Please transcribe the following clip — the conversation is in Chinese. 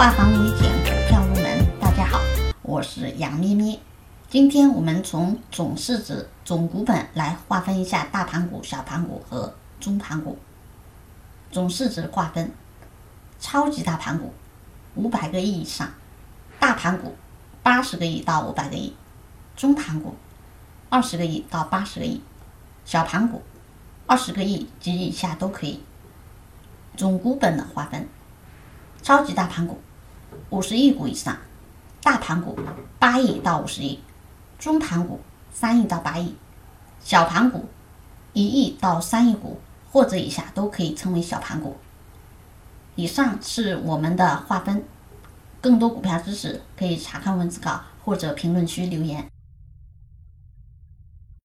化繁为简，股票入门。大家好，我是杨咩咩。今天我们从总市值、总股本来划分一下大盘股、小盘股和中盘股。总市值划分：超级大盘股五百个亿以上，大盘股八十个亿到五百个亿，中盘股二十个亿到八十个亿，小盘股二十个亿及以下都可以。总股本的划分：超级大盘股五十亿股以上，大盘股八亿到五十亿，中盘股三亿到八亿，小盘股一亿到三亿股或者以下都可以称为小盘股。以上是我们的划分，更多股票知识可以查看文字稿或者评论区留言。